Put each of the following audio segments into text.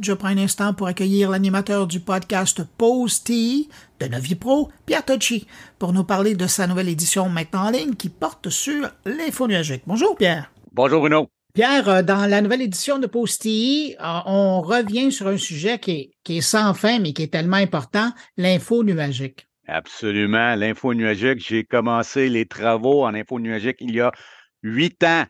Je prends un instant pour accueillir l'animateur du podcast Pause de Novi Pro, Pierre Tocci, pour nous parler de sa nouvelle édition maintenant en ligne qui porte sur l'info nuagique. Bonjour Pierre. Bonjour Bruno. Pierre, euh, dans la nouvelle édition de Posty, euh, on revient sur un sujet qui est, qui est sans fin, mais qui est tellement important, l'info nuagique. Absolument. L'info nuagique, j'ai commencé les travaux en info nuagique il y a huit ans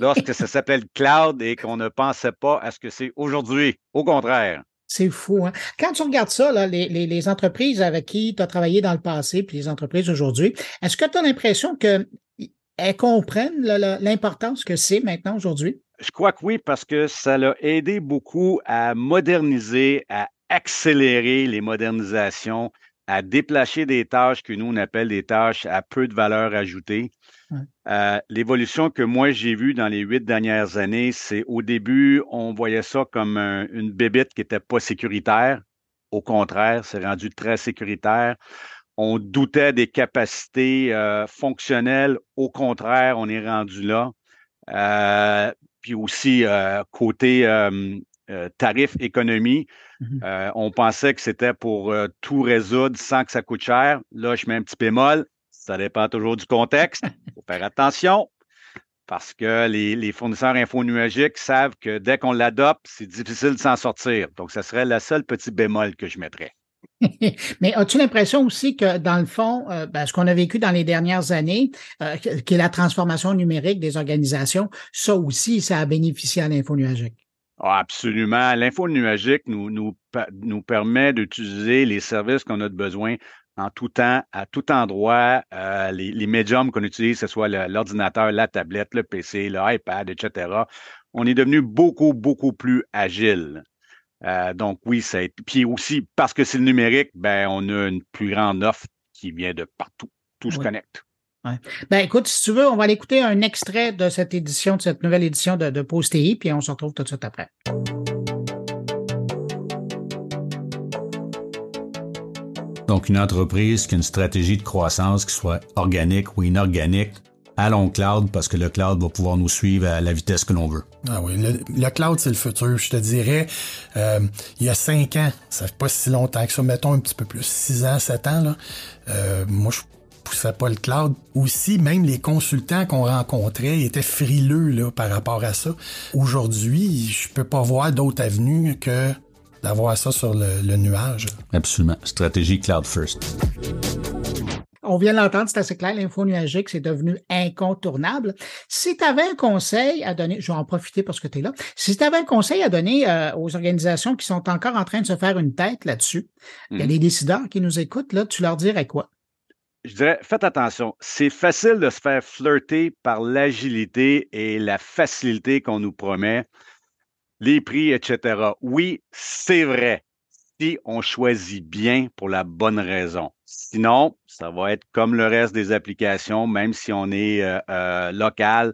lorsque ça s'appelle cloud et qu'on ne pensait pas à ce que c'est aujourd'hui. Au contraire. C'est fou. Hein? Quand tu regardes ça, là, les, les, les, entreprises avec qui tu as travaillé dans le passé, puis les entreprises aujourd'hui, est-ce que tu as l'impression qu'elles comprennent l'importance que c'est maintenant aujourd'hui? Je crois que oui, parce que ça l'a aidé beaucoup à moderniser, à accélérer les modernisations, à déplacer des tâches que nous, on appelle des tâches à peu de valeur ajoutée. Euh, l'évolution que moi j'ai vue dans les huit dernières années, c'est au début, on voyait ça comme une bébite qui n'était pas sécuritaire. Au contraire, c'est rendu très sécuritaire. On doutait des capacités euh, fonctionnelles. Au contraire, on est rendu là. Euh, puis aussi, côté tarif économie, mmh on pensait que c'était pour tout résoudre sans que ça coûte cher. Là, je mets un petit bémol ça dépend toujours du contexte. Il faut faire attention parce que les, fournisseurs infonuagiques savent que dès qu'on l'adopte, c'est difficile de s'en sortir. Donc, ça serait la seule petite bémol que je mettrais. Mais as-tu l'impression aussi que, dans le fond, euh, ben, ce qu'on a vécu dans les dernières années, euh, qui est la transformation numérique des organisations, ça aussi, ça a bénéficié à l'infonuagique? Ah, absolument. L'info nuagique nous, nous, nous permet d'utiliser les services qu'on a besoin en tout temps, à tout endroit, euh, les, médiums qu'on utilise, que ce soit l'ordinateur, la tablette, le PC, l'iPad, etc., on est devenu beaucoup, beaucoup plus agile. Euh, donc oui, c'est puis aussi parce que c'est le numérique, ben on a une plus grande offre qui vient de partout. Tout se connecte. Ben écoute, si tu veux, on va aller écouter un extrait de cette édition, de cette nouvelle édition de, de TI, puis on se retrouve tout de suite après. Donc, une entreprise qui a une stratégie de croissance qui soit organique ou inorganique, allons cloud parce que le cloud va pouvoir nous suivre à la vitesse que l'on veut. Ah oui, le, cloud, c'est le futur. Je te dirais, euh, il y a cinq ans, ça fait pas si longtemps que ça, mettons un petit peu plus, six ans, sept ans, là, euh, moi, je poussais pas le cloud. Aussi, même les consultants qu'on rencontrait étaient frileux là, par rapport à ça. Aujourd'hui, je peux pas voir d'autre avenue que d'avoir ça sur le, nuage. Absolument. Stratégie cloud first. On vient de l'entendre, c'est assez clair, l'info nuagique, c'est devenu incontournable. Si tu avais un conseil à donner, je vais en profiter parce que tu es là, si tu avais un conseil à donner euh, aux organisations qui sont encore en train de se faire une tête là-dessus, il y a des décideurs qui nous écoutent, là, tu leur dirais quoi? Je dirais, faites attention, c'est facile de se faire flirter par l'agilité et la facilité qu'on nous promet les prix, etc. Oui, c'est vrai, si on choisit bien pour la bonne raison. Sinon, ça va être comme le reste des applications, même si on est euh, euh, local.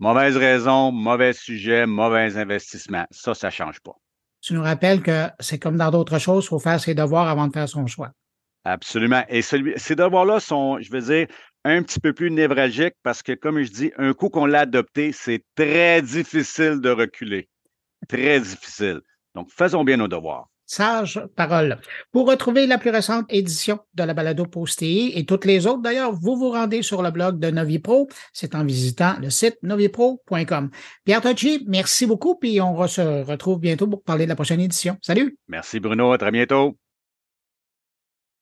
Mauvaise raison, mauvais sujet, mauvais investissement. Ça, ça ne change pas. Tu nous rappelles que c'est comme dans d'autres choses, il faut faire ses devoirs avant de faire son choix. Absolument. Et celui, ces devoirs-là sont, je veux dire, un petit peu plus névralgiques parce que, comme je dis, un coup qu'on l'a adopté, c'est très difficile de reculer très difficile. Donc, faisons bien nos devoirs. Sage parole. Pour retrouver la plus récente édition de la balado postée et toutes les autres, d'ailleurs, vous vous rendez sur le blog de Novipro. C'est en visitant le site novipro.com. Pierre Tocci, merci beaucoup, puis on se retrouve bientôt pour parler de la prochaine édition. Salut! Merci Bruno, à très bientôt.